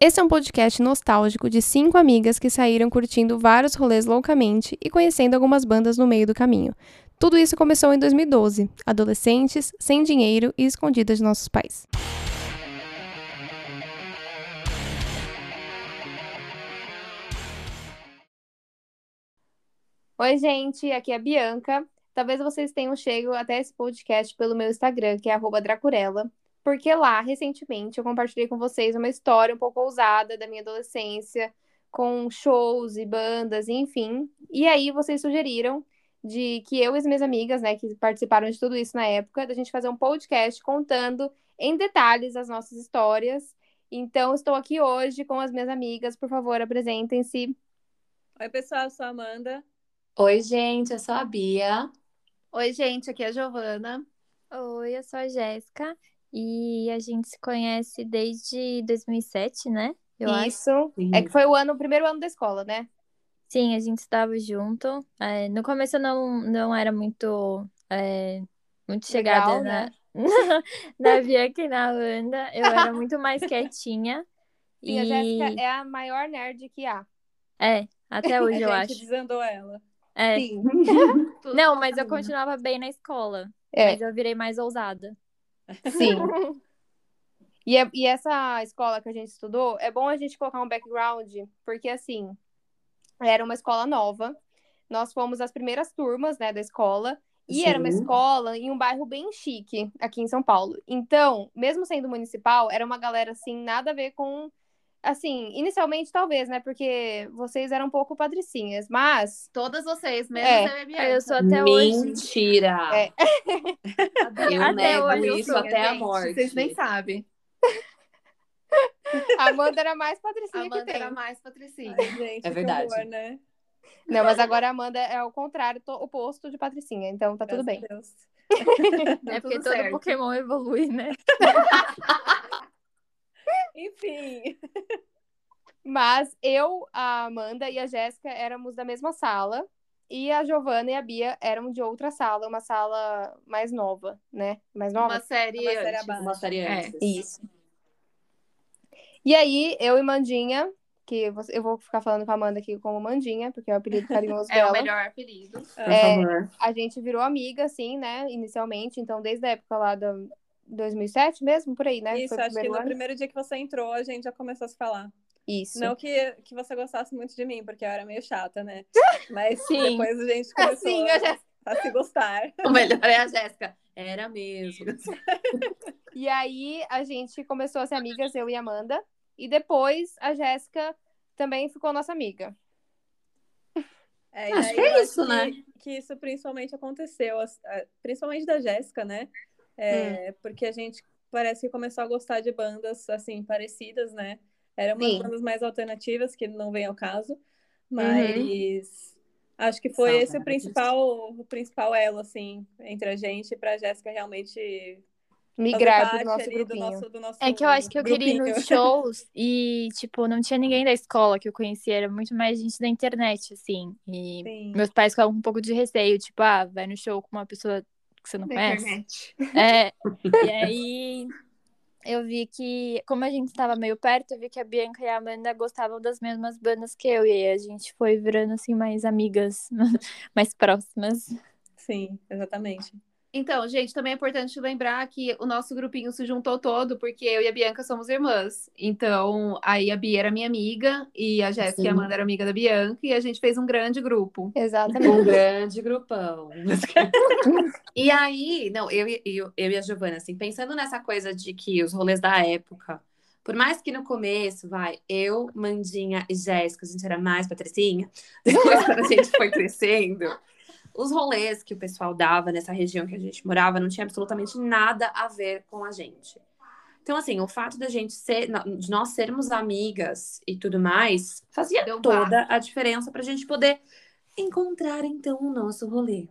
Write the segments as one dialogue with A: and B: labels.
A: Esse é um podcast nostálgico de cinco amigas que saíram curtindo vários rolês loucamente e conhecendo algumas bandas no meio do caminho. Tudo isso começou em 2012, adolescentes, sem dinheiro e escondidas de nossos pais. Oi, gente, aqui é a Bianca. Talvez vocês tenham chegado até esse podcast pelo meu Instagram, que é @dracurella porque lá, recentemente, eu compartilhei com vocês uma história um pouco ousada da minha adolescência, com shows e bandas, enfim. E aí vocês sugeriram de que eu e as minhas amigas, né, que participaram de tudo isso na época, da gente fazer um podcast contando em detalhes as nossas histórias. Então, estou aqui hoje com as minhas amigas. Por favor, apresentem-se.
B: Oi, pessoal, eu sou a Amanda.
C: Oi, gente, eu sou a Bia.
D: Oi, gente, aqui é a Giovana.
E: Oi, eu sou a Jéssica. E a gente se conhece desde 2007, né?
A: Eu Isso. Acho. É que foi o ano, o primeiro ano da escola, né?
E: Sim, a gente estava junto. É, no começo eu não, não era muito, é, muito chegada Legal, na, né? na Bianca e na Amanda. Eu era muito mais quietinha.
A: Sim, e... a Jéssica é a maior nerd que há.
E: É, até hoje eu acho.
B: desandou ela.
E: É. Sim. não, mas eu continuava bem na escola. É. Mas eu virei mais ousada.
A: Sim. e, é, e essa escola que a gente estudou, é bom a gente colocar um background, porque assim, era uma escola nova. Nós fomos as primeiras turmas, né, da escola. E Sim. era uma escola em um bairro bem chique aqui em São Paulo. Então, mesmo sendo municipal, era uma galera assim, nada a ver com assim, inicialmente talvez, né? Porque vocês eram um pouco patricinhas, mas.
D: Todas vocês, mesmo é.
E: eu, eu sou até
C: hoje. Mentira! É. eu
D: até
C: nego
D: hoje,
C: isso até a morte.
D: Vocês nem sabem.
A: A Amanda era mais patricinha
D: Amanda
A: que tem.
D: era mais patricinha.
B: Ai, gente,
C: é verdade.
B: Amor, né?
A: Não, mas agora a Amanda é o contrário, o oposto de patricinha, então tá tudo bem.
B: Deus.
E: é porque todo certo. Pokémon evolui, né?
B: Enfim.
A: Mas eu, a Amanda e a Jéssica éramos da mesma sala. E a Giovana e a Bia eram de outra sala, uma sala mais nova, né? Mais nova?
D: Uma série,
B: uma série
D: antes.
C: Uma série
A: é,
C: antes.
A: É, isso. E aí, eu e Mandinha, que eu vou ficar falando com a Amanda aqui como Mandinha, porque é o apelido carinhoso
D: é
A: dela.
D: É o melhor apelido.
A: É, a gente virou amiga, assim, né? Inicialmente, então desde a época lá do, 2007 mesmo, por aí, né?
B: Isso, acho que no ano. primeiro dia que você entrou, a gente já começou a se falar.
A: Isso.
B: Não que, que você gostasse muito de mim, porque eu era meio chata, né? Mas Sim. depois a gente começou
A: Sim, a,
B: a se gostar.
C: O melhor é a Jéssica. Era mesmo.
A: e aí a gente começou a ser amigas, eu e Amanda. E depois a Jéssica também ficou nossa amiga.
B: É, Acho que é isso, que, né? Que isso principalmente aconteceu, principalmente da Jéssica, né? É, hum. Porque a gente parece que começou a gostar de bandas assim parecidas, né? Eram umas Sim. bandas mais alternativas, que não vem ao caso, mas uhum. acho que foi esse o principal, o principal elo, assim, entre a gente, para a Jéssica realmente
A: migrar pro nosso grupinho.
B: Do nosso, do nosso
E: é que eu acho que eu grupinho. queria ir nos shows e, tipo, não tinha ninguém da escola que eu conhecia, era muito mais gente da internet, assim. E Sim. meus pais ficavam com um pouco de receio, tipo, ah, vai no show com uma pessoa que você não da conhece. Internet. É, e aí eu vi que, como a gente estava meio perto, eu vi que a Bianca e a Amanda gostavam das mesmas bandas que eu, e aí a gente foi virando assim mais amigas, mais próximas.
B: Sim, exatamente.
D: Então, gente, também é importante lembrar que o nosso grupinho se juntou todo porque eu e a Bianca somos irmãs. Então, aí a Bia era minha amiga e a Jéssica e a Amanda eram amiga da Bianca e a gente fez um grande grupo.
A: Exatamente.
C: Um grande grupão. e aí, não, eu, eu, eu e a Giovana, assim, pensando nessa coisa de que os rolês da época, por mais que no começo, vai, eu, Mandinha e Jéssica, a gente era mais patricinha, depois quando a gente foi crescendo os rolês que o pessoal dava nessa região que a gente morava não tinha absolutamente nada a ver com a gente. Então, assim, o fato da gente ser, de nós sermos amigas e tudo mais, fazia Deu toda a diferença pra gente poder encontrar, então, o nosso rolê.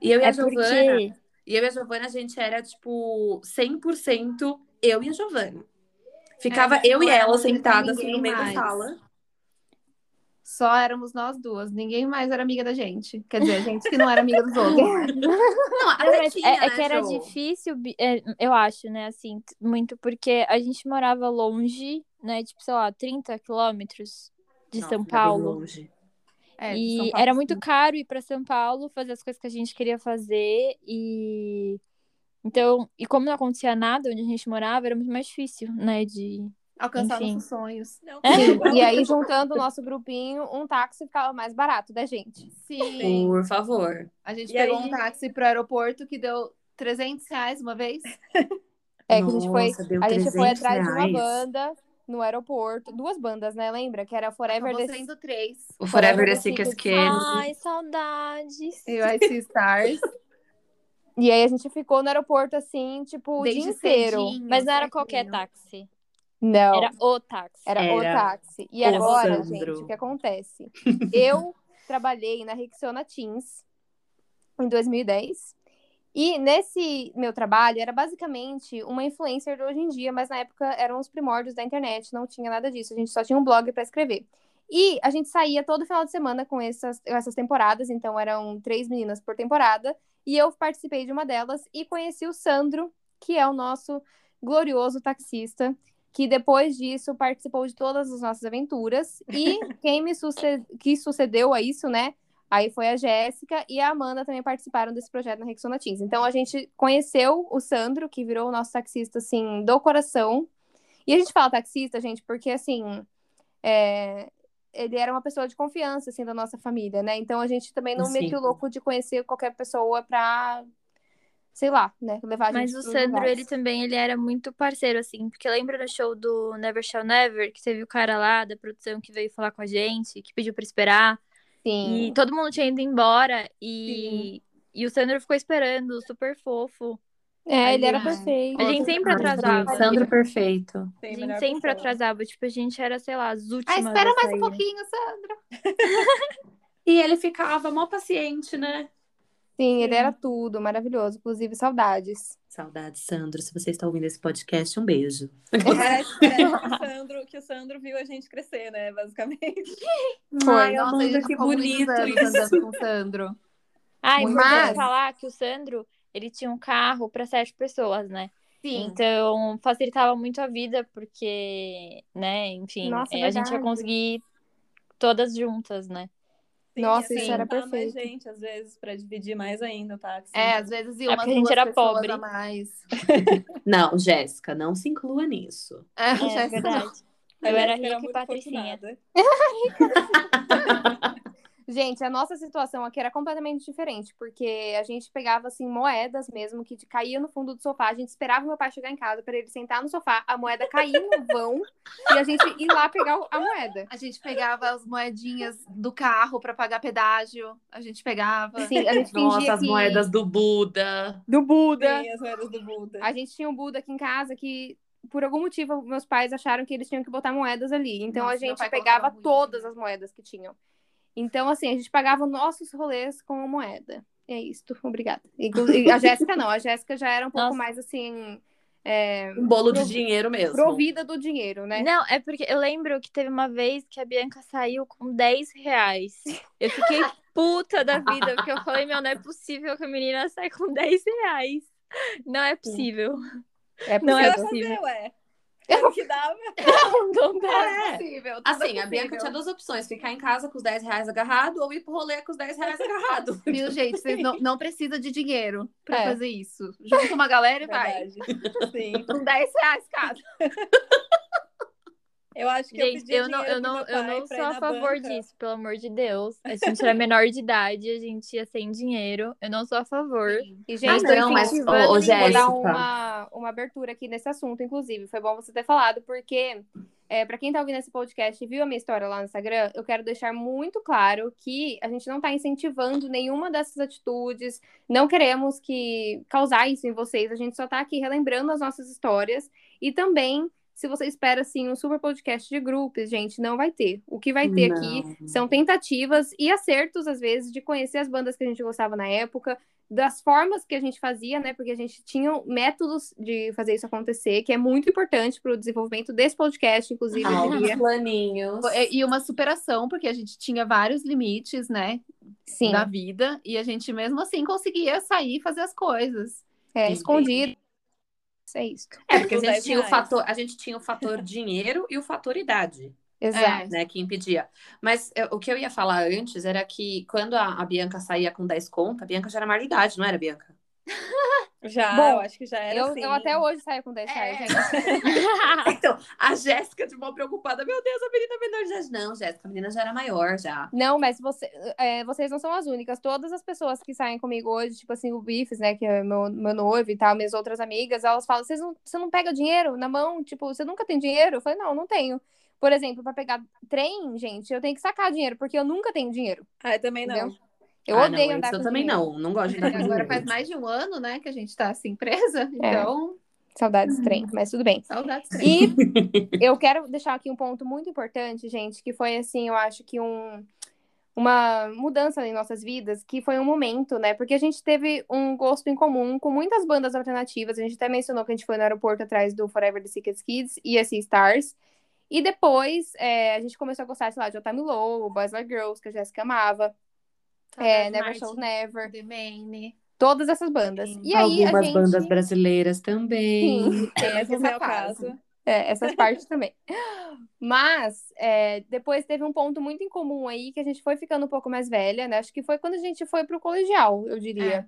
C: E eu e a é Giovana, porque... e eu e a Giovana, a gente era, tipo, 100% eu e a Giovana. Ficava é, eu e ela sentadas assim, no meio mais. da sala
D: só éramos nós duas, ninguém mais era amiga da gente. Quer dizer, a gente que não era amiga dos outros.
E: não, até tinha, é, é, que era show. difícil, é, eu acho, né, assim, muito porque a gente morava longe né, tipo, sei lá, 30 quilômetros de Nossa, São Paulo.
C: Longe.
E: É, e Paulo, era muito caro ir para São Paulo fazer as coisas que a gente queria fazer e então, e como não acontecia nada onde a gente morava, era muito mais difícil, né, de
D: alcançar Enfim. nossos sonhos. Não,
A: e aí, juntando o nosso grupinho, um táxi ficava mais barato da gente.
C: Sim. Por favor.
D: A gente e pegou aí... um táxi pro aeroporto que deu 300 reais uma vez.
A: É, que a gente foi, a gente foi atrás reais. de uma banda no aeroporto. Duas bandas, né? Lembra? Que era Forever
D: Acabou the... sendo três.
C: O Forever, the Sickest Kids.
E: Ai, saudades.
D: E o Ice Stars.
A: E aí a gente ficou no aeroporto assim, tipo, o Desde dia inteiro.
E: Mas não era qualquer táxi.
A: Não.
E: Era o táxi.
A: Era, era o táxi. E agora, Sandro. gente, o que acontece? Eu trabalhei na Rexona Teams em 2010. E nesse meu trabalho era basicamente uma influencer de hoje em dia, mas na época eram os primórdios da internet, não tinha nada disso, a gente só tinha um blog para escrever. E a gente saía todo final de semana com essas, essas temporadas, então eram três meninas por temporada, e eu participei de uma delas e conheci o Sandro, que é o nosso glorioso taxista, que depois disso participou de todas as nossas aventuras. E quem me suced... que sucedeu a isso, né? Aí foi a Jéssica e a Amanda também participaram desse projeto na Rexona Teams. Então a gente conheceu o Sandro, que virou o nosso taxista, assim, do coração. E a gente fala taxista, gente, porque, assim, é... ele era uma pessoa de confiança, assim, da nossa família, né? Então a gente também não metia o louco de conhecer qualquer pessoa pra sei lá, né, levar a
E: gente Mas o Sandro, lugares. ele também, ele era muito parceiro, assim, porque lembra no show do Never Shall Never, que teve o cara lá da produção que veio falar com a gente, que pediu pra esperar. Sim. E todo mundo tinha ido embora e, e o Sandro ficou esperando, super fofo.
A: É, ele era perfeito.
E: A gente sempre atrasava.
C: Sandro perfeito.
E: A gente sempre atrasava. Tipo, a gente era, sei lá, as últimas.
D: Ah, espera mais um pouquinho, Sandro.
C: e ele ficava mó paciente, né?
A: Sim, ele era tudo, maravilhoso. Inclusive, saudades.
C: Saudades, Sandro. Se você está ouvindo esse podcast, um beijo.
B: O Sandro, que o Sandro viu a gente crescer, né? Basicamente.
D: Foi. Ai, Nossa, Amanda, que bonito isso. com o Sandro.
E: Ah, e Mas... falar que o Sandro, ele tinha um carro para sete pessoas, né? Sim. Então, facilitava muito a vida, porque, né, enfim, Nossa, é, a gente ia conseguir todas juntas, né?
A: Sim, Nossa, assim, isso era perfeito. mais
B: gente, às vezes, para dividir mais ainda o táxi.
D: É, às vezes ia é umas é a gente era pobre. a mais.
C: não, Jéssica, não se inclua nisso.
E: É, é verdade. Eu, Eu era rica e patricinha.
A: Gente, a nossa situação aqui era completamente diferente, porque a gente pegava assim moedas mesmo que caía no fundo do sofá, a gente esperava meu pai chegar em casa para ele sentar no sofá, a moeda cair no vão e a gente ir lá pegar a moeda.
D: A gente pegava as moedinhas do carro para pagar pedágio, a gente pegava.
A: Sim, a gente
C: Nossa, as que... moedas do Buda.
A: Do Buda.
B: Sim, as moedas do Buda.
A: A gente tinha um Buda aqui em casa que por algum motivo, meus pais acharam que eles tinham que botar moedas ali. Então Nossa, a gente pegava todas as moedas que tinham. Então, assim, a gente pagava nossos rolês com moeda. É isso, obrigada. E a Jéssica não, a Jéssica já era um pouco Nossa. mais assim. É,
C: um bolo de dinheiro mesmo.
A: Provida do dinheiro, né?
E: Não, é porque eu lembro que teve uma vez que a Bianca saiu com 10 reais. Eu fiquei puta da vida, porque eu falei, meu, não é possível que a menina saia com 10 reais. Não é possível.
A: É
B: possível. Não é possível, ué. O que dava.
E: Não, dá.
C: É. Possível, assim, a Bianca tinha duas opções: ficar em casa com os 10 reais agarrado ou ir pro rolê com os 10 reais agarrado.
D: Viu, gente? Vocês não, não precisa de dinheiro pra é. fazer isso. Junta uma galera e vai.
B: Sim.
D: Com 10 reais cada.
B: Eu acho que
E: gente,
B: eu,
E: eu não, eu não, eu não sou a favor banca. disso, pelo amor de Deus. A gente era menor de idade, a gente ia sem dinheiro. Eu não sou a favor.
A: E, gente, mas não, mas, ô, ô, Jéssica. dar uma, uma abertura aqui nesse assunto, inclusive. Foi bom você ter falado, porque é, para quem tá ouvindo esse podcast e viu a minha história lá no Instagram, eu quero deixar muito claro que a gente não tá incentivando nenhuma dessas atitudes, não queremos que causar isso em vocês, a gente só tá aqui relembrando as nossas histórias e também se você espera, assim, um super podcast de grupos, gente, não vai ter. O que vai ter não. aqui são tentativas e acertos, às vezes, de conhecer as bandas que a gente gostava na época, das formas que a gente fazia, né? Porque a gente tinha métodos de fazer isso acontecer, que é muito importante para o desenvolvimento desse podcast, inclusive.
C: Ah, planinhos.
D: E uma superação, porque a gente tinha vários limites, né?
A: Sim.
D: Da vida, e a gente mesmo assim conseguia sair e fazer as coisas.
A: É, escondido É isso.
C: É, porque a gente, tinha o fator, a gente tinha o fator dinheiro e o fator idade.
A: Exato.
C: Né, que impedia. Mas eu, o que eu ia falar antes era que quando a, a Bianca saía com 10 contas, a Bianca já era maior de idade, não era, Bianca?
B: Já, Bom, eu acho que já era
A: eu,
B: assim.
A: eu até hoje saio com 10 reais, é.
C: então, a Jéssica de mal preocupada, meu Deus, a menina menor de idade. Não, Jéssica, a menina já era maior já.
A: Não, mas você, é, vocês não são as únicas. Todas as pessoas que saem comigo hoje, tipo assim, o Bifes, né, que é meu, meu noivo e tal, minhas outras amigas, elas falam, vocês não, você não pega dinheiro na mão? Tipo, você nunca tem dinheiro? Eu falei, não, não tenho. Por exemplo, para pegar trem, gente, eu tenho que sacar dinheiro, porque eu nunca tenho dinheiro.
B: Ah, eu também não.
A: Entendeu? Eu ah, odeio
C: não,
A: andar
C: eu
A: com
C: também não, não gosto de andar
D: Agora faz mais de um ano, né, que a gente tá assim presa, então...
A: É. Saudades trem, mas tudo bem.
D: Saudades trem.
A: E eu quero deixar aqui um ponto muito importante, gente, que foi assim, eu acho que um uma mudança em nossas vidas, que foi um momento, né? Porque a gente teve um gosto em comum com muitas bandas alternativas. A gente até mencionou que a gente foi no aeroporto atrás do Forever the Secret Kids e a Sea Stars. E depois é, a gente começou a gostar, sei lá, de Otami Low, Boys Like Girls, que a Jéssica amava. É, Never Show Never.
D: The Maine.
A: Todas essas bandas. Sim. E aí,
C: Algumas
A: a gente...
C: bandas brasileiras também.
A: Sim,
B: é, esse é o caso.
A: É, essas partes também. Mas é, depois teve um ponto muito em comum aí que a gente foi ficando um pouco mais velha, né? Acho que foi quando a gente foi pro colegial, eu diria.
B: É,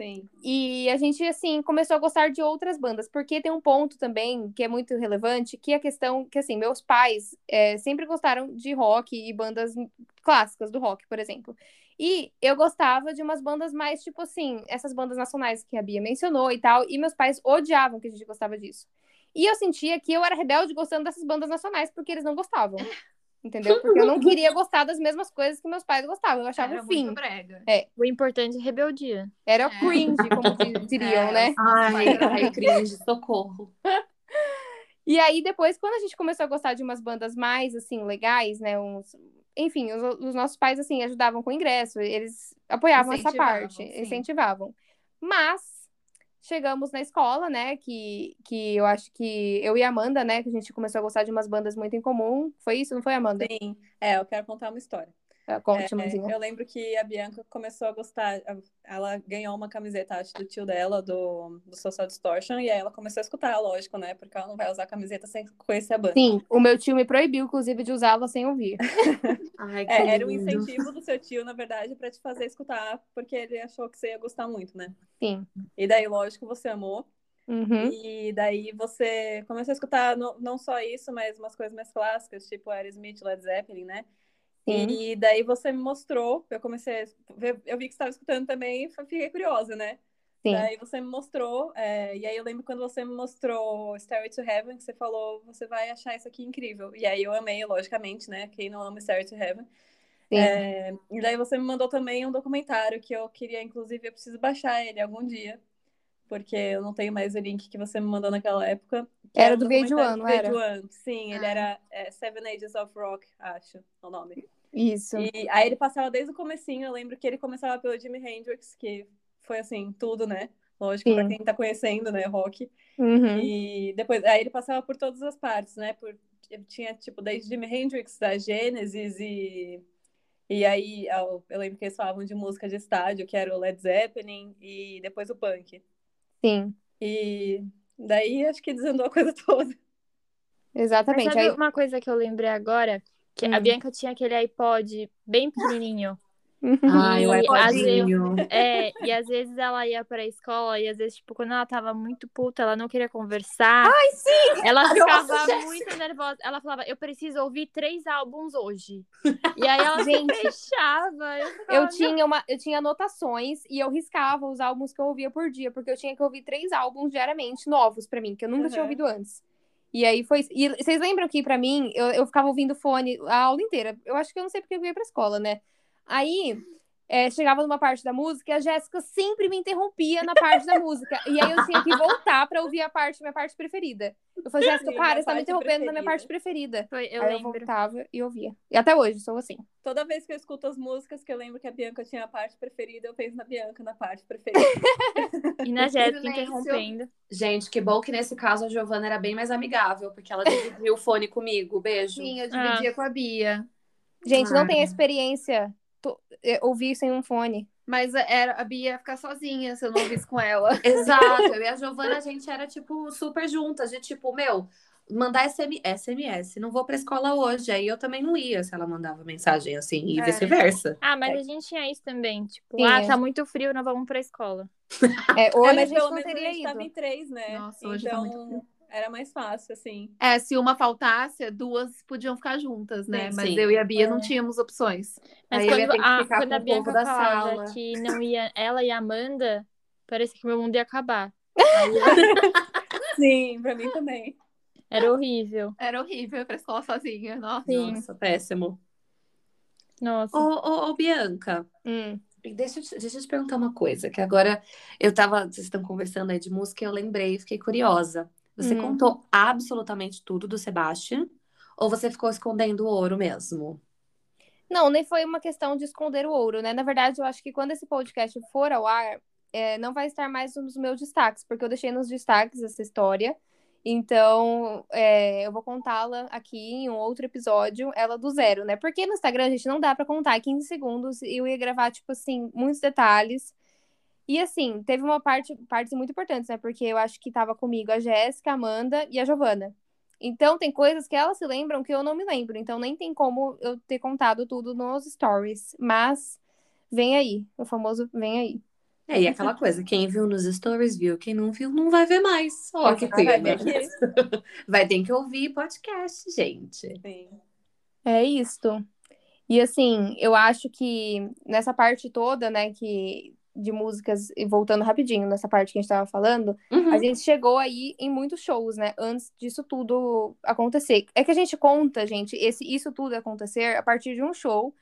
B: sim.
A: E a gente, assim, começou a gostar de outras bandas, porque tem um ponto também que é muito relevante, que é a questão que, assim, meus pais é, sempre gostaram de rock e bandas clássicas do rock, por exemplo. E eu gostava de umas bandas mais, tipo assim, essas bandas nacionais que a Bia mencionou e tal, e meus pais odiavam que a gente gostava disso. E eu sentia que eu era rebelde gostando dessas bandas nacionais porque eles não gostavam. Entendeu? Porque eu não queria gostar das mesmas coisas que meus pais gostavam. Eu achava
D: Era
A: o fim.
D: muito brega.
A: É.
E: O importante é rebeldia.
A: Era
D: É.
A: cringe, como diriam,
D: É.
A: né?
C: Ai, ai, cringe, socorro.
A: E aí, depois, quando a gente começou a gostar de umas bandas mais, assim, legais, né? Uns... Enfim, os, os nossos pais, assim, ajudavam com o ingresso. Eles apoiavam essa parte.
D: sim.
A: Incentivavam. Mas, chegamos na escola, né? Que, que eu acho que eu e a Amanda, né? Que a gente começou a gostar de umas bandas muito em comum. Foi isso, não foi, Amanda?
B: Sim. É, eu quero contar uma história.
A: Conte,
B: É,
A: mãozinha.
B: eu lembro que a Bianca começou a gostar. Ela ganhou uma camiseta, acho, do tio dela, do, do Social Distortion, e aí ela começou a escutar, lógico, né? Porque ela não vai usar camiseta sem conhecer a banda.
A: Sim, o meu tio me proibiu, inclusive, de usá-la sem ouvir.
C: Ai, que
B: É, era um incentivo do seu tio, na verdade, pra te fazer escutar, porque ele achou que você ia gostar muito, né?
A: Sim.
B: E daí, lógico, você amou.
A: Uhum.
B: E daí você começou a escutar no- não só isso, mas umas coisas mais clássicas, tipo Aerosmith, Led Zeppelin, né?
A: Sim.
B: E daí você me mostrou, eu comecei a ver, eu vi que você estava escutando também e fiquei curiosa, né?
A: Sim.
B: Daí você me mostrou, é, e aí eu lembro quando você me mostrou Stairway to Heaven, que você falou, você vai achar isso aqui incrível. E aí eu amei, logicamente, né? Quem não ama Stairway to Heaven.
A: Sim.
B: É, e daí você me mandou também um documentário que eu queria, inclusive, eu preciso baixar ele algum dia, porque eu não tenho mais o link que você me mandou naquela época.
A: Era
B: um
A: do VH1,
B: documentário
A: não era?
B: VH1. Sim, ele
D: Ah.
B: era é, Seven Ages of Rock, acho, é o nome.
A: Isso.
B: E aí ele passava desde o comecinho, eu lembro que ele começava pelo Jimi Hendrix, que foi assim, tudo, né? Lógico, pra
A: Sim.
B: quem tá conhecendo, né, rock.
A: Uhum.
B: E depois, aí ele passava por todas as partes, né? Por, tinha, tipo, desde Jimi Hendrix, da Genesis e... E aí, eu eu lembro que eles falavam de música de estádio, que era o Led Zeppelin, e depois o punk.
A: Sim.
B: E daí, acho que desandou a coisa toda.
E: Mas
A: Exatamente.
E: sabe
A: Aí,
E: uma coisa que eu lembrei agora? Que a
A: Hum.
E: Bianca tinha aquele iPod bem pequenininho.
C: Ai, o
E: E às
C: iPodinho.
E: É, e às vezes ela ia pra escola e às vezes, tipo, quando ela tava muito puta, ela não queria conversar. Ai, sim! Ela ficava
C: Jéssica!
E: muito nervosa. Ela falava, eu preciso ouvir três álbuns hoje. E aí ela
A: Gente,
E: fechava. Eu, ficava,
A: eu tinha, uma, eu tinha anotações e eu riscava os álbuns que eu ouvia por dia, porque eu tinha que ouvir três álbuns diariamente, novos pra mim, que eu nunca tinha
B: Uhum.
A: ouvido antes. E aí foi. E vocês lembram que pra mim, eu, eu ficava ouvindo fone a aula inteira. Eu acho que eu não sei porque eu ia pra escola, né? Aí. é, chegava numa parte da música e a Jéssica sempre me interrompia na parte da música. E aí eu tinha que voltar pra ouvir a parte, minha parte preferida. Eu falei, Jéssica, para, você tá me interrompendo na minha
B: preferida.
A: parte preferida.
E: Foi, eu
A: aí eu
E: lembro.
A: voltava e ouvia. E até hoje, sou assim.
B: Toda vez que eu escuto as músicas, que eu lembro que a Bianca tinha a parte preferida, eu penso na Bianca na parte preferida.
E: E na Jéssica interrompendo.
C: Gente, que bom que nesse caso a Giovana era bem mais amigável, porque ela dividiu o fone comigo. Beijo.
D: Sim, eu dividia com a Bia.
A: Gente, não
C: Ah.
A: tem experiência ouvir sem um fone.
D: Mas era, a Bia ia ficar sozinha se eu não visse com ela.
C: Exato. Eu e a Giovana, a gente era, tipo, super juntas. De tipo, meu, mandar SM, SMS. Não vou pra escola hoje. Aí eu também não ia se ela mandava mensagem assim e é. vice-versa.
E: Ah, mas é. a gente tinha isso também. Tipo, Sim, ah, é. tá muito frio, não vamos pra escola.
B: É, hoje é, a gente não teria a gente ido. tava em três, né?
D: Nossa, hoje então... tá muito frio
B: era mais fácil, assim.
D: É, se uma faltasse, duas podiam ficar juntas, né? Sim, Mas sim. eu e a Bia é. não tínhamos opções.
E: Mas Aí quando, a, quando a da sala. que não ia, ela e a Amanda, parecia que meu mundo ia acabar.
B: sim, pra mim também.
E: Era horrível.
D: Era horrível pra escola sozinha. Nossa,
C: sim. Nossa péssimo.
E: Nossa.
C: Ô, ô, ô Bianca.
E: Hum.
C: Deixa, deixa eu te perguntar uma coisa, que agora eu tava, vocês estão conversando aí de música, eu lembrei, fiquei curiosa. Você hum. contou absolutamente tudo do Sebastian? Ou você ficou escondendo o ouro mesmo?
A: Não, nem foi uma questão de esconder o ouro, né? Na verdade, eu acho que quando esse podcast for ao ar, é, não vai estar mais nos meus destaques, porque eu deixei nos destaques essa história. Então, é, eu vou contá-la aqui em um outro episódio, ela do zero, né? Porque no Instagram, a gente, não dá para contar 15 segundos e eu ia gravar, tipo assim, muitos detalhes. E assim, teve uma parte, partes muito importantes, né? Porque eu acho que tava comigo a Jéssica, a Amanda e a Giovana. Então, tem coisas que elas se lembram que eu não me lembro. Então, nem tem como eu ter contado tudo nos stories. Mas, vem aí. O famoso vem aí.
C: É, e aquela coisa, quem viu nos stories viu, quem não viu não vai ver mais. Ó, que clima. Vai, vai ter que ouvir podcast, gente.
B: Sim.
A: É isso. E assim, eu acho que nessa parte toda, né, que de músicas, e voltando rapidinho nessa parte que a gente tava falando, uhum. a gente chegou aí em muitos shows, né? Antes disso tudo acontecer. É que a gente conta, gente, esse, isso tudo acontecer a partir de um show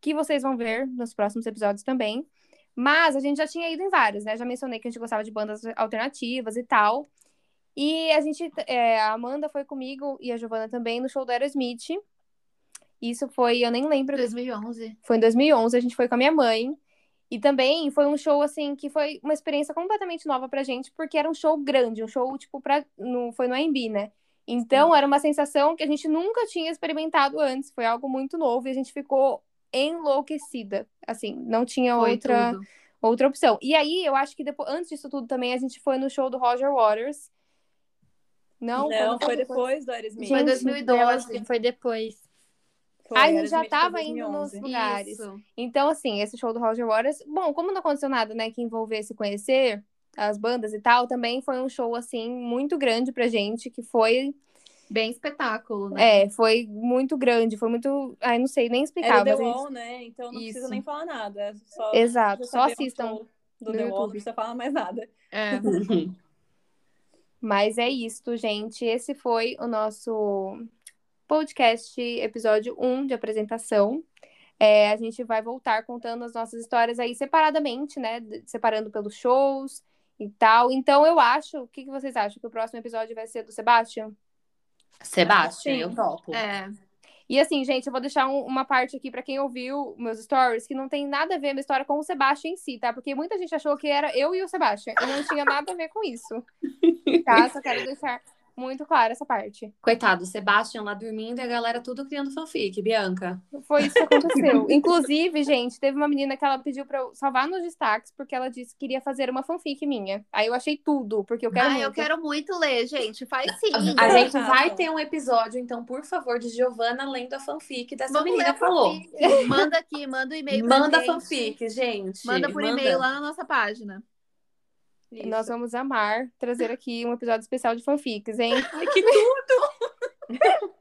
A: que vocês vão ver nos próximos episódios também. Mas a gente já tinha ido em vários, né? Já mencionei que a gente gostava de bandas alternativas e tal. E a gente, é, a Amanda foi comigo e a Giovana também no show do Aerosmith. Isso foi, eu nem lembro.
D: 2011.
A: Foi em 2011, a gente foi com a minha mãe. E também foi um show, assim, que foi uma experiência completamente nova pra gente, porque era um show grande, um show, tipo, pra, no, foi no AMB, né? Então, Sim. era uma sensação que a gente nunca tinha experimentado antes, foi algo muito novo e a gente ficou enlouquecida, assim, não tinha outra, outra opção. E aí, eu acho que depois, antes disso tudo também, a gente foi no show do Roger Waters.
B: Não, não foi, foi depois, depois do Aerosmith.
E: Foi 2012, foi depois.
A: Foi, a gente já estava indo nos lugares. Isso. Então, assim, esse show do Roger Waters, bom, como não aconteceu nada, né, que envolvesse conhecer as bandas e tal, também foi um show, assim, muito grande pra gente, que foi...
D: Bem espetáculo, né?
A: É, foi muito grande, foi muito... Ai, não sei nem explicar.
B: Era The Wall, gente... né? Então não Isso. precisa nem falar nada. É só
A: Exato, só assistam
B: do The Wall, não precisa falar mais nada.
D: É.
A: Mas é isso, gente. Esse foi o nosso podcast episódio 1 de apresentação. É, a gente vai voltar contando as nossas histórias aí separadamente, né? Separando pelos shows e tal. Então, eu acho. O que, que vocês acham? Que o próximo episódio vai ser do Sebastião?
C: Sebastião, eu topo.
D: É.
A: E assim, gente, eu vou deixar um, uma parte aqui para quem ouviu meus stories, que não tem nada a ver a minha história com o Sebastião em si, tá? Porque muita gente achou que era eu e o Sebastião. E não tinha nada a ver com isso. Tá? Só quero deixar muito clara essa parte.
C: Coitado, o Sebastian lá dormindo e a galera tudo criando fanfic, Bianca.
A: Foi isso que aconteceu. Inclusive, gente, teve uma menina que ela pediu pra eu salvar nos destaques, porque ela disse que queria fazer uma fanfic minha. Aí eu achei tudo, porque eu quero ah, muito.
D: eu quero muito ler, gente. Faz sim.
C: A, gente vai ter um episódio, então, por favor, de Giovana lendo a fanfic dessa Vamos menina falou.
D: Manda aqui, manda o um e-mail
C: Manda fanfic, gente.
D: Manda por e-mail lá na nossa página.
A: Isso. Nós vamos amar trazer aqui um episódio especial de fanfics, hein?
D: Ai, que tudo!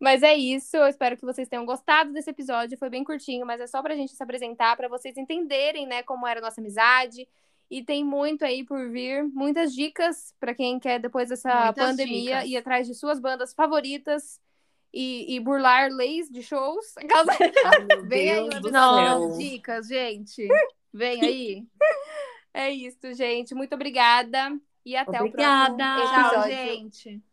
A: mas é isso, eu espero que vocês tenham gostado desse episódio. Foi bem curtinho, mas é só pra gente se apresentar, para vocês entenderem, né, como era a nossa amizade. E tem muito aí por vir, muitas dicas para quem quer, depois dessa muitas pandemia, dicas. ir atrás de suas bandas favoritas. E, e, burlar leis de shows.
D: Vem aí uma dicas, gente. Vem aí.
A: É isso, gente. Muito obrigada. E até
C: obrigada.
A: o próximo episódio.
D: Tchau, gente.